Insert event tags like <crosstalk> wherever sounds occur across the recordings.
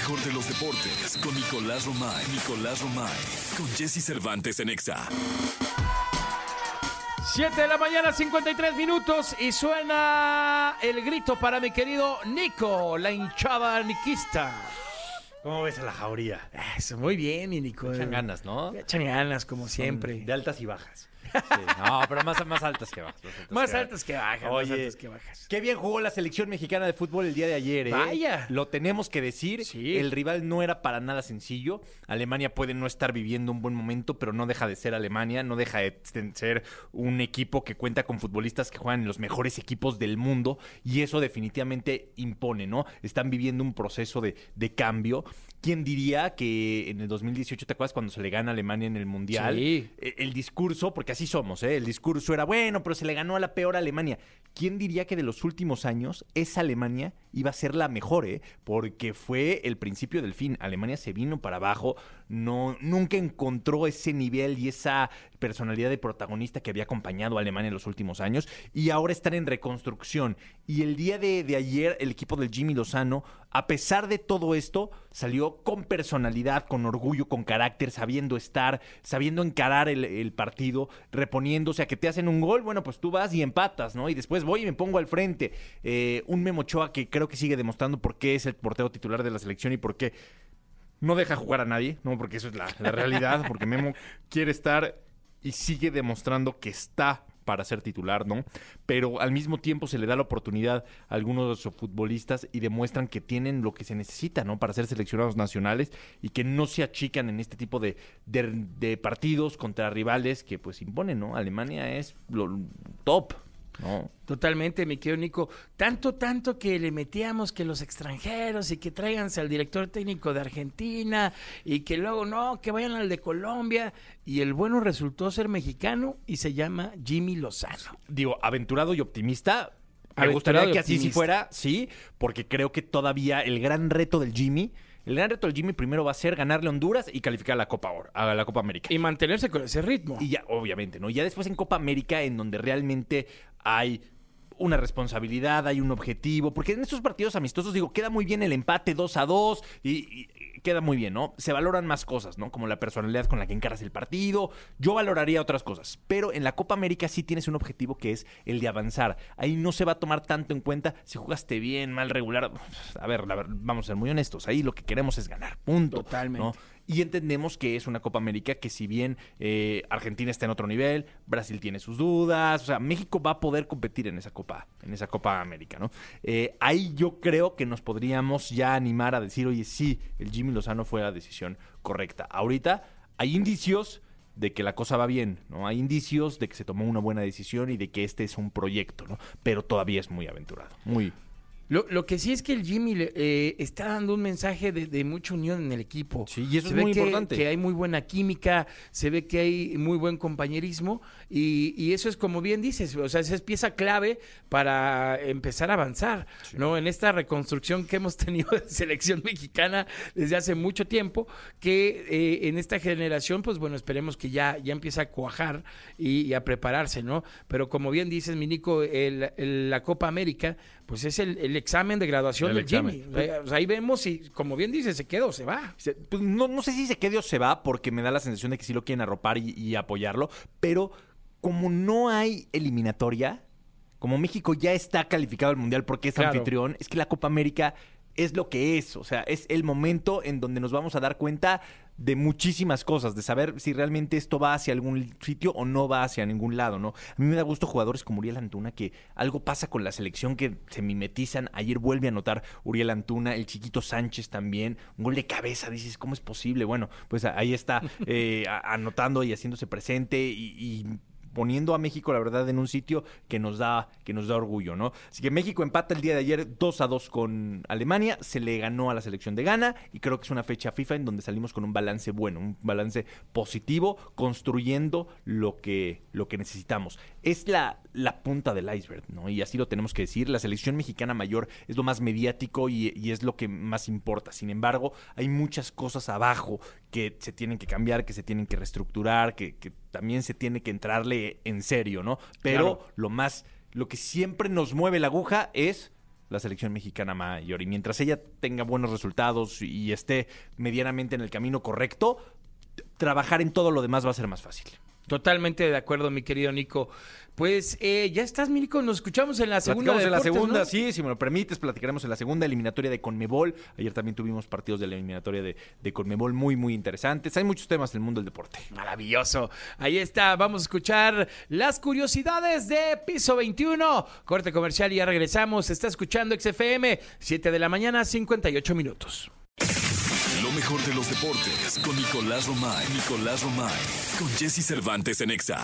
mejor de los deportes con Nicolás Romay. Nicolás Romay. Con Jesse Cervantes en Exa. 7 de la mañana, 53 minutos y suena el grito para mi querido Nico, la hinchada niquista. ¿Cómo ves a la jauría? Eso, muy bien, mi Nico. Echan ganas, ¿no? Echan ganas, como siempre. De altas y bajas. Sí, No, pero más, más altas que bajas. Más altas que bajas, más altas que bajas. Qué bien jugó la selección mexicana de fútbol el día de ayer, ¿eh? Vaya. Lo tenemos que decir. Sí. El rival no era para nada sencillo. Alemania puede no estar viviendo un buen momento, pero no deja de ser Alemania. No deja de ser un equipo que cuenta con futbolistas que juegan en los mejores equipos del mundo. Y eso definitivamente impone, ¿no? Están viviendo un proceso de, de cambio. ¿Quién diría que en el 2018, ¿te acuerdas cuando se le gana a Alemania en el Mundial? Sí. Eh, El discurso, porque así somos, ¿eh? El discurso era bueno, pero se le ganó a la peor Alemania. ¿Quién diría que de los últimos años esa Alemania iba a ser la mejor, eh? Porque fue el principio del fin. Alemania se vino para abajo, no, nunca encontró ese nivel y esa personalidad de protagonista que había acompañado a Alemania en los últimos años y ahora están en reconstrucción. Y el día de, de ayer el equipo del Jimmy Lozano, a pesar de todo esto, salió con personalidad, con orgullo, con carácter, sabiendo estar, sabiendo encarar el, partido, reponiéndose a que te hacen un gol, bueno, pues tú vas y empatas, ¿no? Y después voy y me pongo al frente. Eh, un Memo Ochoa que creo que sigue demostrando por qué es el portero titular de la selección y por qué no deja jugar a nadie, ¿no? Porque eso es la, realidad, porque Memo quiere estar y sigue demostrando que está para ser titular, ¿no? Pero al mismo tiempo se le da la oportunidad a algunos de sus futbolistas y demuestran que tienen lo que se necesita, ¿no? Para ser seleccionados nacionales y que no se achican en este tipo de, de- de partidos contra rivales que pues imponen, ¿no? Alemania es lo top, ¿no? Totalmente, mi querido Nico. Tanto, tanto que le metíamos que los extranjeros y que tráiganse al director técnico de Argentina y que luego no, que vayan al de Colombia. Y el bueno resultó ser mexicano y se llama Jimmy Lozano. digo, aventurado y optimista. Me Aventurado gustaría y que así sí optimista. fuera, sí, porque creo que todavía el gran reto del Jimmy, el gran reto del Jimmy primero va a ser ganarle a Honduras y calificar a la Copa Oro- a la Copa América. Y mantenerse con ese ritmo. Y ya, obviamente, ¿no? Ya después en Copa América, en donde realmente hay una responsabilidad, hay un objetivo, porque en estos partidos amistosos, digo, queda muy bien el empate 2 a 2 y, queda muy bien, ¿no? Se valoran más cosas, ¿no? Como la personalidad con la que encaras el partido. Yo valoraría otras cosas, pero en la Copa América sí tienes un objetivo que es el de avanzar. Ahí no se va a tomar tanto en cuenta si jugaste bien, mal, regular. A ver, ver- vamos a ser muy honestos, ahí lo que queremos es ganar, punto. Totalmente. ¿no? Y entendemos que es una Copa América que si bien eh, Argentina está en otro nivel, Brasil tiene sus dudas, o sea, México va a poder competir en esa Copa, en esa Copa América, ¿no? Eh, ahí yo creo que nos podríamos ya animar a decir, oye, sí, el Jimmy Lozano fue la decisión correcta. Ahorita hay indicios de que la cosa va bien, ¿no? Hay indicios de que se tomó una buena decisión y de que este es un proyecto, ¿no? Pero todavía es muy aventurado, muy... Lo, lo que sí es que el Jimmy le- eh, está dando un mensaje de, de mucha unión en el equipo. Sí, y eso Se es ve muy que- importante. Que hay muy buena química, se ve que hay muy buen compañerismo y, y eso es como bien dices, o sea, esa es pieza clave para empezar a avanzar, ¿no? En esta reconstrucción que hemos <laughs> tenido de selección mexicana desde hace mucho tiempo, que eh, en esta generación, pues bueno, esperemos que ya, ya empiece a cuajar y, y a prepararse, ¿no? Pero como bien dices, mi Nico, el- el- la Copa América, pues es el, el examen de graduación El del examen. Jimmy. O sea, ahí vemos si, como bien dices, se queda o se va. Se- pues, no, no sé si se quede o se va, porque me da la sensación de que sí lo quieren arropar y, y apoyarlo, pero como no hay eliminatoria, como México ya está calificado al Mundial porque es Claro. anfitrión, es que la Copa América es lo que es, o sea, es el momento en donde nos vamos a dar cuenta de muchísimas cosas, de saber si realmente esto va hacia algún sitio o no va hacia ningún lado, ¿no? A mí me da gusto jugadores como Uriel Antuna, que algo pasa con la selección que se mimetizan. Ayer vuelve a anotar Uriel Antuna, el chiquito Sánchez también, un gol de cabeza, dices, ¿cómo es posible? Bueno, pues ahí está <laughs> eh, anotando y haciéndose presente y, y poniendo a México, la verdad, en un sitio que nos da, que nos da orgullo, ¿no? Así que México empata el día de ayer 2 a 2 con Alemania, se le ganó a la selección de Ghana y creo que es una fecha FIFA en donde salimos con un balance bueno, un balance positivo, construyendo lo que, lo que necesitamos. Es la, la punta del iceberg, ¿no? Y así lo tenemos que decir. La selección mexicana mayor es lo más mediático y, y es lo que más importa. Sin embargo, hay muchas cosas abajo que se tienen que cambiar, que se tienen que reestructurar, que, que también se tiene que entrarle en serio, ¿no? Pero Claro. lo más, lo que siempre nos mueve la aguja es la selección mexicana mayor. Y mientras ella tenga buenos resultados y esté medianamente en el camino correcto, trabajar en todo lo demás va a ser más fácil. Totalmente de acuerdo, mi querido Nico. Pues eh, ya estás, mi Nico. Nos escuchamos en la segunda. Platicamos en la segunda, ¿no? sí, si me lo permites, platicaremos en la segunda eliminatoria de Conmebol. Ayer también tuvimos partidos de la eliminatoria de, de Conmebol muy, muy interesantes. Hay muchos temas en el mundo del deporte. Maravilloso. Ahí está. Vamos a escuchar las curiosidades de Piso 21. Corte comercial y ya regresamos. Está escuchando XFM, 7 de la mañana, 58 minutos. Lo mejor de los deportes con Nicolás Romay. Nicolás Romay. Con Jesse Cervantes en Exa.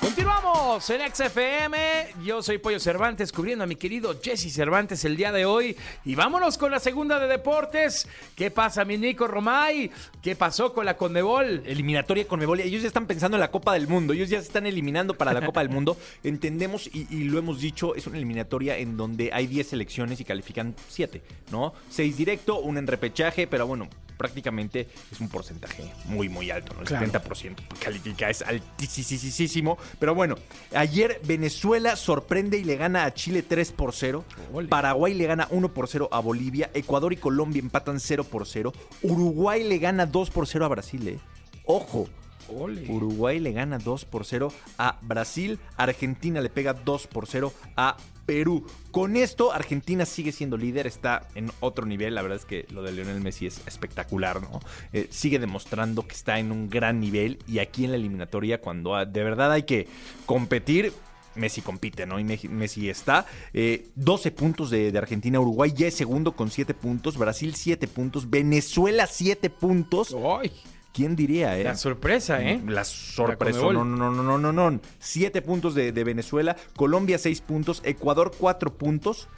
Continuamos en XFM. Yo soy Pollo Cervantes, cubriendo a mi querido Jesse Cervantes el día de hoy. Y vámonos con la segunda de deportes. ¿Qué pasa, mi Nico Romay? ¿Qué pasó con la Conmebol? Eliminatoria Conmebol. Ellos ya están pensando en la Copa del Mundo. Ellos ya se están eliminando para la Copa del Mundo. <laughs> Entendemos y, y lo hemos dicho, es una eliminatoria en donde hay 10 selecciones y califican 7, ¿no? 6 directo, una en repechaje, pero bueno, prácticamente es un porcentaje muy, muy alto, ¿no? El Claro. 70% califica, es altísimo. Pero bueno, ayer Venezuela sorprende y le gana a Chile 3 por 0. Ole. Paraguay le gana 1 por 0 a Bolivia. Ecuador y Colombia empatan 0 por 0. Uruguay le gana 2 por 0 a Brasil, ¿eh? Ojo. Uruguay le gana 2 por 0 a Brasil. Argentina le pega 2 por 0 a Perú. Con esto, Argentina sigue siendo líder, está en otro nivel. La verdad es que lo de Lionel Messi es espectacular, ¿no? Eh, sigue demostrando que está en un gran nivel. Y aquí en la eliminatoria, cuando de verdad hay que competir, Messi compite, ¿no? Y Me- Messi está. Eh, 12 puntos de, de Argentina. Uruguay ya es segundo con 7 puntos. Brasil 7 puntos. Venezuela 7 puntos. ¡Ay! ¿Quién diría, eh? La sorpresa, ¿eh? La sorpresa. Conmebol. No, no, no, no, no, no, no. Siete puntos de, de Venezuela. Colombia, seis puntos. Ecuador, cuatro puntos.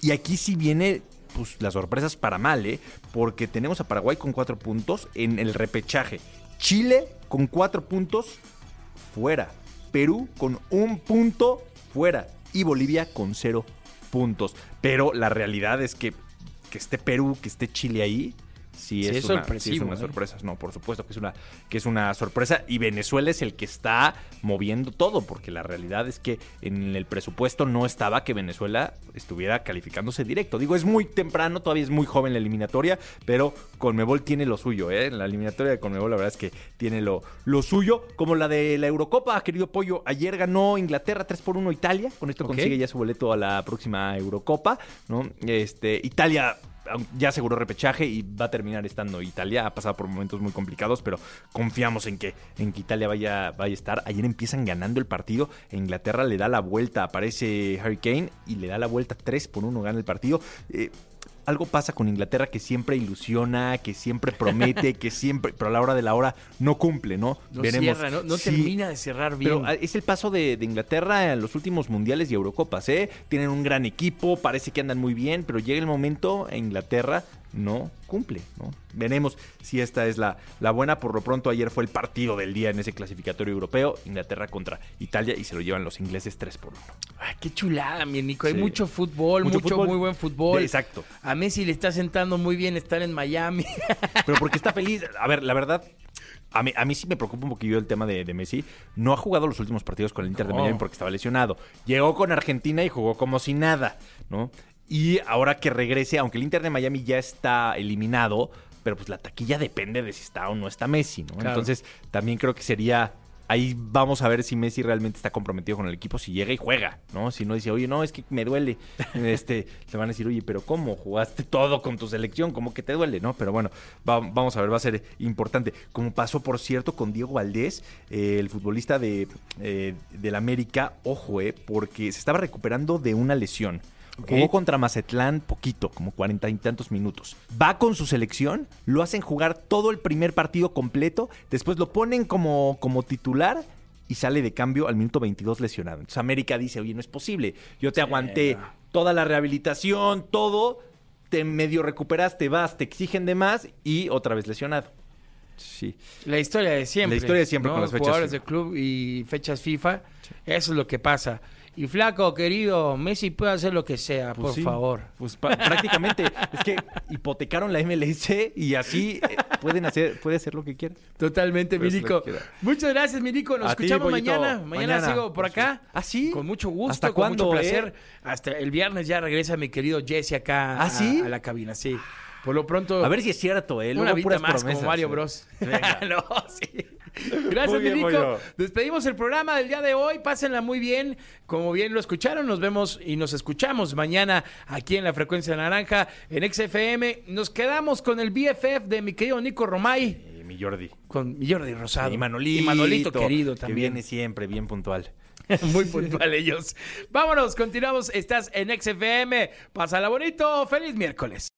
Y aquí sí viene. Pues las sorpresas para mal, ¿eh? Porque tenemos a Paraguay con cuatro puntos en el repechaje. Chile con cuatro puntos fuera. Perú con un punto fuera. Y Bolivia con cero puntos. Pero la realidad es que que esté Perú, que esté Chile ahí, sí Sí, es, es una, sí es una ¿eh? sorpresa. No, por supuesto que es una que es una sorpresa y Venezuela es el que está moviendo todo, porque la realidad es que en el presupuesto no estaba que Venezuela estuviera calificándose directo. Digo, es muy temprano, todavía es muy joven la eliminatoria, pero Conmebol tiene lo suyo, ¿eh? La eliminatoria de Conmebol la verdad es que tiene lo, lo suyo, como la de la Eurocopa, querido Pollo. Ayer ganó Inglaterra 3 por 1 Italia, con esto consigue ya su boleto a la próxima Eurocopa, ¿no? Este, Italia ya aseguró repechaje y va a terminar estando Italia. Ha pasado por momentos muy complicados, pero confiamos en que, en que Italia vaya, vaya a estar. Ayer empiezan ganando el partido. Inglaterra le da la vuelta. Aparece Harry Kane y le da la vuelta 3 por 1. Gana el partido. Eh, algo pasa con Inglaterra que siempre ilusiona, que siempre promete, que <laughs> siempre, pero a la hora de la hora no cumple, ¿no? No cierra, no, no Sí, termina de cerrar bien. pero es el paso de, de Inglaterra en los últimos mundiales y Eurocopas, ¿eh? Tienen un gran equipo, parece que andan muy bien, pero llega el momento en Inglaterra no cumple, ¿no? Veremos si esta es la, la buena. Por lo pronto, ayer fue el partido del día en ese clasificatorio europeo, Inglaterra contra Italia, y se lo llevan los ingleses 3 por 1. Ay, qué chulada, mi Nico. Hay Sí. mucho fútbol, mucho, Mucho fútbol. muy buen fútbol. Exacto. A Messi le está sentando muy bien estar en Miami. <laughs> Pero porque está feliz. A ver, la verdad, a mí, a mí sí me preocupa un poquillo el tema de, de Messi. No ha jugado los últimos partidos con el Inter de. Miami porque estaba lesionado. Llegó con Argentina y jugó como si nada, ¿no? Y ahora que regrese, aunque el Inter de Miami ya está eliminado, pero pues la taquilla depende de si está o no está Messi, ¿no? Claro. Entonces, también creo que sería... Ahí vamos a ver si Messi realmente está comprometido con el equipo, si llega y juega, ¿no? Si no dice, oye, no, es que me duele. <laughs> Este, le van a decir, oye, pero ¿cómo? Jugaste todo con tu selección, ¿cómo que te duele? ¿No? Pero bueno, va- vamos a ver, va a ser importante. Como pasó, por cierto, con Diego Valdés, eh, el futbolista de, eh, del América, ojo, eh, porque se estaba recuperando de una lesión. Jugó contra Mazatlán poquito, como cuarenta y tantos minutos. Va con su selección, lo hacen jugar todo el primer partido completo, después lo ponen como, como titular y sale de cambio al minuto 22 lesionado. Entonces América dice, oye, no es posible. Yo te aguanté toda la rehabilitación, todo, te medio recuperaste, vas, te exigen de más y otra vez lesionado. Sí. La historia de siempre. La historia de siempre con las fechas Jugadores FIFA. de club y fechas FIFA. Eso es lo que pasa. Y flaco, querido, Messi puede hacer lo que sea, Pues por sí. favor. Pues prácticamente es que hipotecaron la MLS y así, eh, pueden hacer, puede hacer lo que quieran. Totalmente, Pues, Milico. Muchas gracias, Milico. Nos A escuchamos mañana. mañana. Mañana. sigo por acá. ¿Ah, sí? Con mucho gusto, ¿Hasta con cuándo, mucho eh? placer. Hasta el viernes ya regresa mi querido Jesse acá ¿Ah, a- sí? a, la cabina, sí. Por lo pronto, A ver si es cierto, ¿eh? una vida más promesas, como Mario ¿eh? Bros. Venga. <laughs> no, sí. <laughs> Gracias, bien, Milico. Despedimos el programa del día de hoy. Pásenla muy bien. Como bien lo escucharon, nos vemos y nos escuchamos mañana aquí en la Frecuencia Naranja en XFM. Nos quedamos con el BFF de mi querido Nico Romay, Eh, mi Jordi. con mi Jordi Rosado. Y Manolito. Y Manolito querido Que también. viene siempre bien puntual. <laughs> Muy puntual ellos. Vámonos, continuamos. Estás en XFM. Pásala bonito. Feliz miércoles.